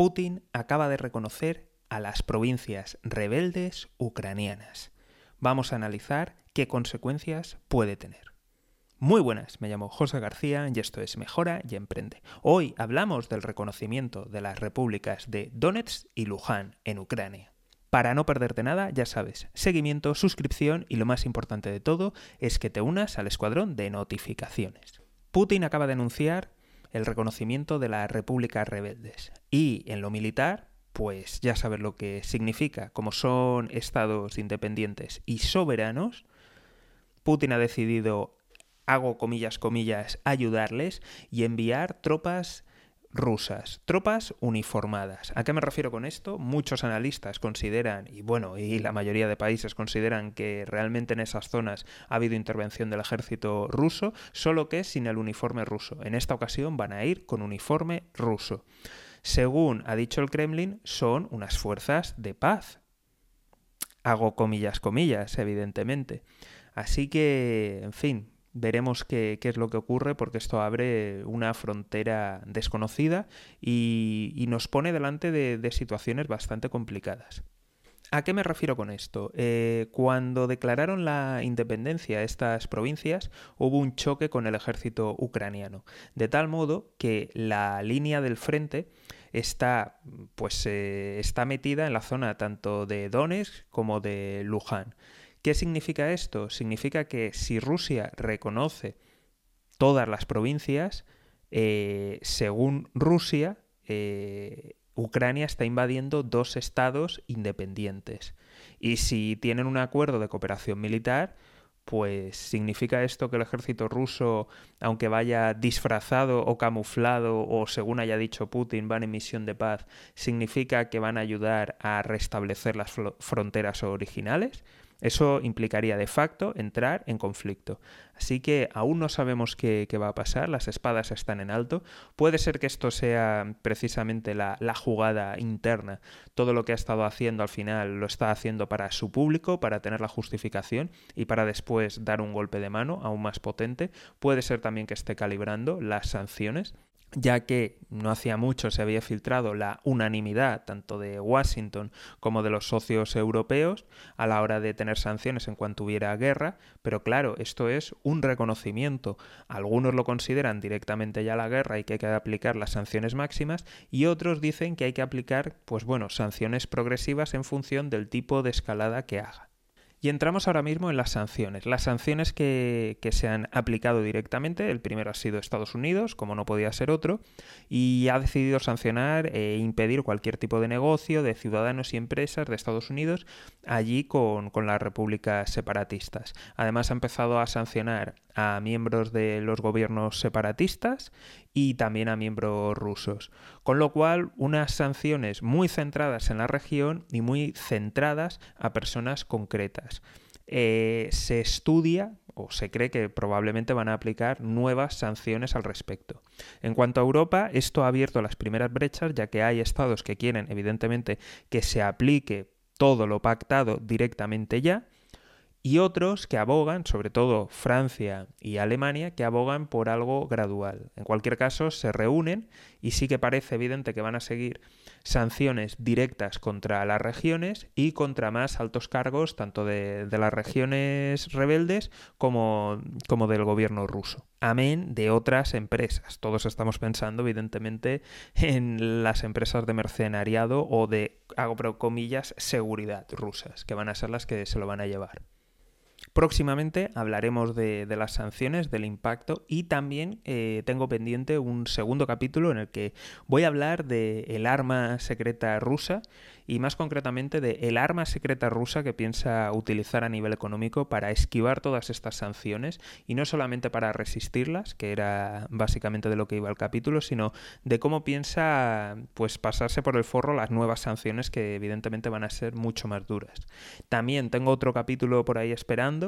Putin acaba de reconocer a las provincias rebeldes ucranianas. Vamos a analizar qué consecuencias puede tener. Muy buenas, me llamo José García y esto es Mejora y Emprende. Hoy hablamos del reconocimiento de las repúblicas de Donetsk y Luján en Ucrania. Para no perderte nada, ya sabes, seguimiento, suscripción y lo más importante de todo es que te unas al escuadrón de notificaciones. Putin acaba de anunciar el reconocimiento de las repúblicas rebeldes y en lo militar pues ya sabes lo que significa. Como son estados independientes y soberanos, Putin ha decidido, hago comillas, comillas, ayudarles y enviar tropas rusas, tropas uniformadas. ¿A qué me refiero con esto? Muchos analistas consideran, y bueno, y la mayoría de países consideran que realmente en esas zonas ha habido intervención del ejército ruso, solo que sin el uniforme ruso. En esta ocasión van a ir con uniforme ruso según ha dicho el Kremlin, son unas fuerzas de paz. Hago comillas, comillas, evidentemente. Así que, en fin, veremos qué, es lo que ocurre porque esto abre una frontera desconocida y, nos pone delante de, situaciones bastante complicadas. ¿A qué me refiero con esto? Eh, cuando declararon la independencia estas provincias, hubo un choque con el ejército ucraniano, de tal modo que la línea del frente está, pues, eh, está metida en la zona tanto de Donetsk como de Luján. ¿Qué significa esto? Significa que si Rusia reconoce todas las provincias, eh, según Rusia, Ucrania está invadiendo dos estados independientes. Y si tienen un acuerdo de cooperación militar, pues significa esto que el ejército ruso, aunque vaya disfrazado o camuflado o según haya dicho Putin, van en misión de paz, significa que van a ayudar a restablecer las fronteras originales. Eso implicaría de facto entrar en conflicto. Así que aún no sabemos qué, va a pasar, las espadas están en alto. Puede ser que esto sea precisamente la, jugada interna. Todo lo que ha estado haciendo al final lo está haciendo para su público, para tener la justificación y para después dar un golpe de mano aún más potente. Puede ser también que esté calibrando las sanciones ya que no hacía mucho se había filtrado la unanimidad tanto de Washington como de los socios europeos a la hora de tener sanciones en cuanto hubiera guerra, pero claro, esto es un reconocimiento. Algunos lo consideran directamente ya la guerra y que hay que aplicar las sanciones máximas y otros dicen que hay que aplicar, pues bueno, sanciones progresivas en función del tipo de escalada que haga. Y entramos ahora mismo en las sanciones. Las sanciones que, se han aplicado directamente, el primero ha sido Estados Unidos, como no podía ser otro, y ha decidido sancionar e impedir cualquier tipo de negocio de ciudadanos y empresas de Estados Unidos allí con, con las repúblicas separatistas. Además ha empezado a sancionar a miembros de los gobiernos separatistas y también a miembros rusos. Con lo cual, unas sanciones muy centradas en la región y muy centradas a personas concretas. Eh, se estudia o se cree que probablemente van a aplicar nuevas sanciones al respecto. En cuanto a Europa, esto ha abierto las primeras brechas, ya que hay estados que quieren, evidentemente, que se aplique todo lo pactado directamente ya, y otros que abogan, sobre todo Francia y Alemania, que abogan por algo gradual. En cualquier caso, se reúnen y sí que parece evidente que van a seguir sanciones directas contra las regiones y contra más altos cargos, tanto de, las regiones rebeldes como, como del gobierno ruso. Amén de otras empresas. Todos estamos pensando, evidentemente, en las empresas de mercenariado o de, hago comillas, seguridad rusas, que van a ser las que se lo van a llevar. Próximamente hablaremos de, las sanciones, del impacto y también eh, tengo pendiente un segundo capítulo en el que voy a hablar del el arma secreta rusa y más concretamente de arma secreta rusa que piensa utilizar a nivel económico para esquivar todas estas sanciones y no solamente para resistirlas, que era básicamente de lo que iba el capítulo, sino de cómo piensa pues pasarse por el forro las nuevas sanciones que evidentemente van a ser mucho más duras. También tengo otro capítulo por ahí esperando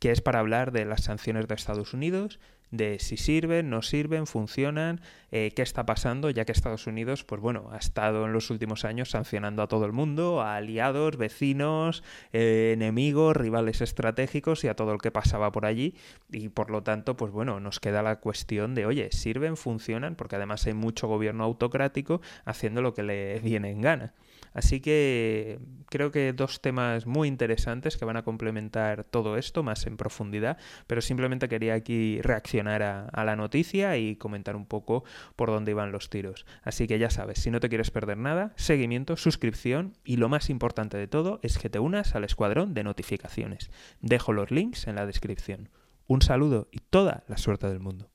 que es para hablar de las sanciones de Estados Unidos, de si sirven, no sirven, funcionan, eh, qué está pasando, ya que Estados Unidos, pues bueno, ha estado en los últimos años sancionando a todo el mundo, a aliados, vecinos, eh, enemigos, rivales estratégicos y a todo el que pasaba por allí. Y por lo tanto, pues bueno, nos queda la cuestión de, oye, ¿sirven, funcionan? Porque además hay mucho gobierno autocrático haciendo lo que le viene en gana. Así que creo que dos temas muy interesantes que van a complementar todo esto más en profundidad, pero simplemente quería aquí reaccionar a, la noticia y comentar un poco por dónde iban los tiros. Así que ya sabes, si no te quieres perder nada, seguimiento, suscripción y lo más importante de todo es que te unas al escuadrón de notificaciones. Dejo los links en la descripción. Un saludo y toda la suerte del mundo.